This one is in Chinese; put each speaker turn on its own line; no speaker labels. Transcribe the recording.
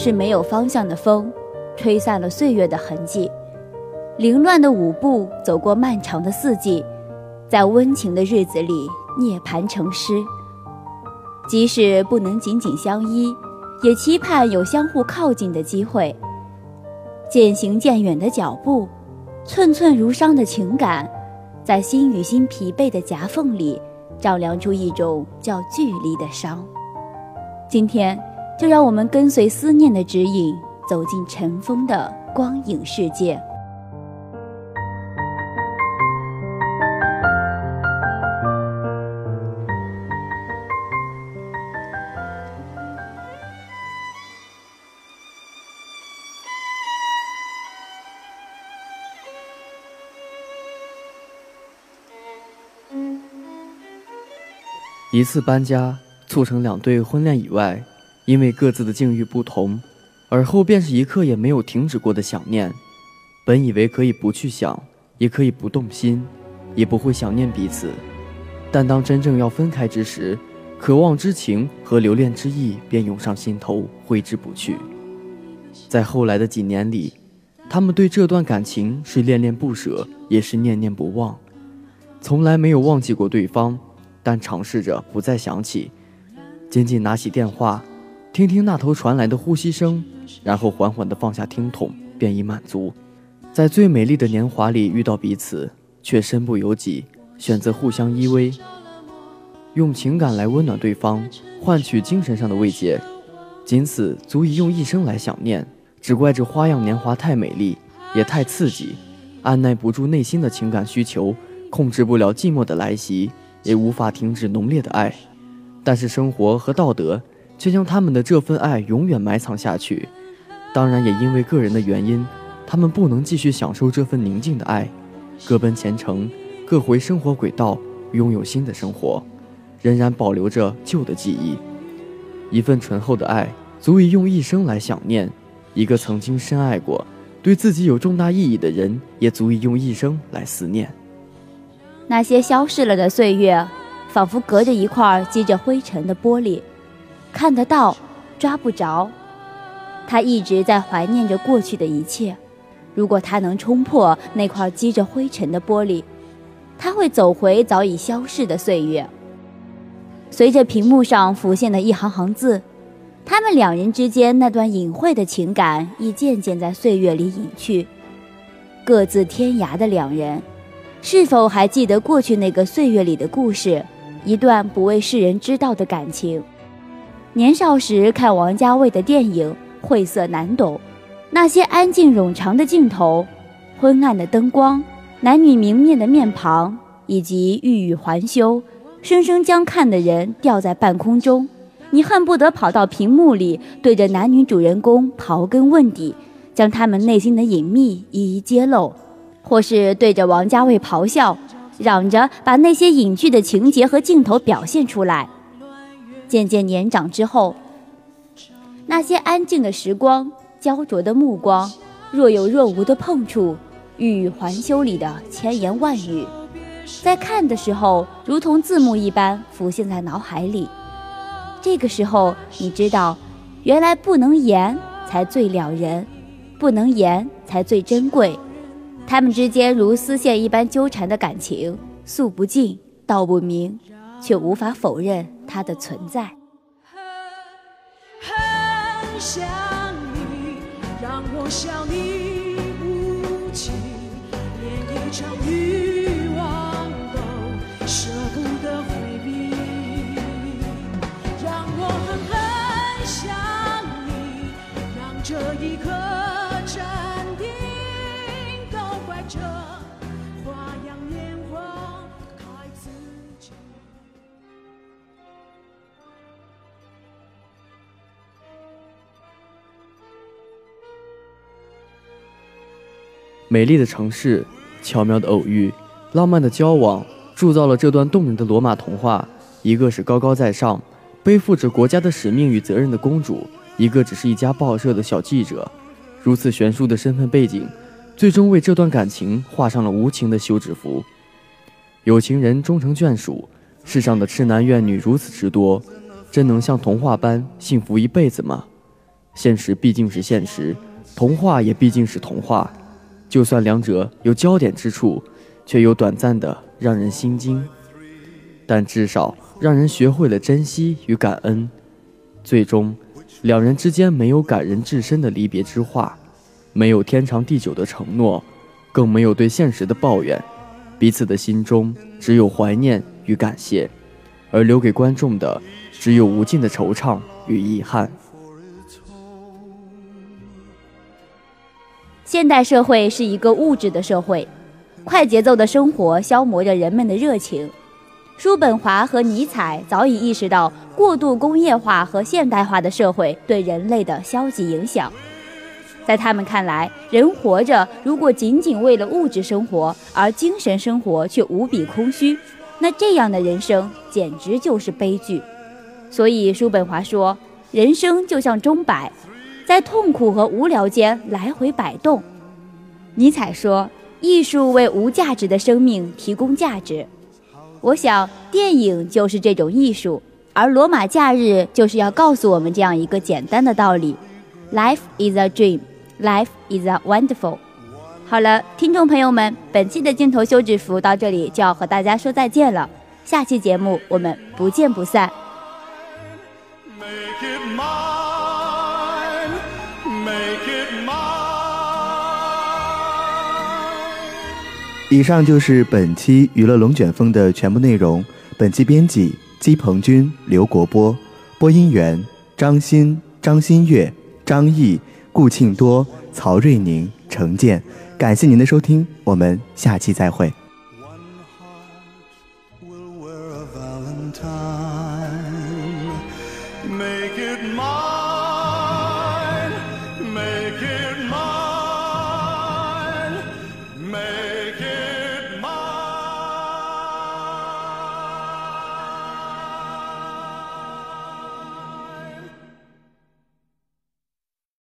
是没有方向的风，吹散了岁月的痕迹。凌乱的舞步走过漫长的四季，在温情的日子里涅槃成诗。即使不能紧紧相依，也期盼有相互靠近的机会。渐行渐远的脚步，寸寸如伤的情感，在心与心疲惫的夹缝里，丈量出一种叫距离的伤。今天，就让我们跟随思念的指引，走进尘封的光影世界。
一次搬家，促成两对婚恋以外，因为各自的境遇不同，而后便是一刻也没有停止过的想念。本以为可以不去想，也可以不动心，也不会想念彼此，但当真正要分开之时，渴望之情和留恋之意便涌上心头，挥之不去。在后来的几年里，他们对这段感情是恋恋不舍，也是念念不忘，从来没有忘记过对方。但尝试着不再想起，仅仅拿起电话，听听那头传来的呼吸声，然后缓缓地放下听筒，便已满足。在最美丽的年华里遇到彼此，却身不由己，选择互相依偎，用情感来温暖对方，换取精神上的慰藉，仅此足以用一生来想念。只怪这花样年华太美丽，也太刺激，按耐不住内心的情感需求，控制不了寂寞的来袭。也无法停止浓烈的爱，但是生活和道德却将他们的这份爱永远埋藏下去。当然，也因为个人的原因，他们不能继续享受这份宁静的爱，各奔前程，各回生活轨道，拥有新的生活，仍然保留着旧的记忆。一份醇厚的爱，足以用一生来想念；一个曾经深爱过、对自己有重大意义的人，也足以用一生来思念。
那些消逝了的岁月，仿佛隔着一块积着灰尘的玻璃，看得到，抓不着。他一直在怀念着过去的一切。如果他能冲破那块积着灰尘的玻璃，他会走回早已消逝的岁月。随着屏幕上浮现的一行行字，他们两人之间那段隐晦的情感亦渐渐在岁月里隐去。各自天涯的两人。是否还记得过去那个岁月里的故事？一段不为世人知道的感情。年少时看王家卫的电影，晦涩难懂。那些安静冗长的镜头，昏暗的灯光，男女明灭的面庞，以及欲语还休，生生将看的人吊在半空中。你恨不得跑到屏幕里，对着男女主人公刨根问底，将他们内心的隐秘一一揭露。或是对着王家卫咆哮，嚷着把那些隐居的情节和镜头表现出来。渐渐年长之后，那些安静的时光、焦灼的目光、若有若无的碰触、欲语还休里的千言万语，在看的时候如同字幕一般浮现在脑海里。这个时候，你知道，原来不能言才最了人，不能言才最珍贵。他们之间如丝线一般纠缠的感情，诉不尽，道不明，却无法否认它的存在。
很想你，让我笑你无情，连一场欲望都舍不得回避。让我狠狠想你，让这一刻。
美丽的城市，巧妙的偶遇，浪漫的交往，铸造了这段动人的罗马童话。一个是高高在上，背负着国家的使命与责任的公主；一个只是一家报社的小记者。如此悬殊的身份背景，最终为这段感情画上了无情的休止符。有情人终成眷属，世上的痴男怨女如此之多，真能像童话般幸福一辈子吗？现实毕竟是现实，童话也毕竟是童话。就算两者有交点之处，却又短暂的让人心惊，但至少让人学会了珍惜与感恩。最终，两人之间没有感人至深的离别之话，没有天长地久的承诺，更没有对现实的抱怨。彼此的心中只有怀念与感谢，而留给观众的只有无尽的惆怅与遗憾。
现代社会是一个物质的社会，快节奏的生活消磨着人们的热情。叔本华和尼采早已意识到过度工业化和现代化的社会对人类的消极影响。在他们看来，人活着如果仅仅为了物质生活，而精神生活却无比空虚，那这样的人生简直就是悲剧。所以，叔本华说：“人生就像钟摆。”在痛苦和无聊间来回摆动。尼采说：“艺术为无价值的生命提供价值。”我想，电影就是这种艺术，而《罗马假日》就是要告诉我们这样一个简单的道理：Life is a dream, life is a wonderful。好了，听众朋友们，本期的镜头休止符到这里就要和大家说再见了。下期节目我们不见不散。
以上就是本期娱乐龙卷风的全部内容。本期编辑：姬鹏军、刘国波，播音员：张欣、张馨月、张毅、顾庆多、曹瑞宁、程建。感谢您的收听，我们下期再会。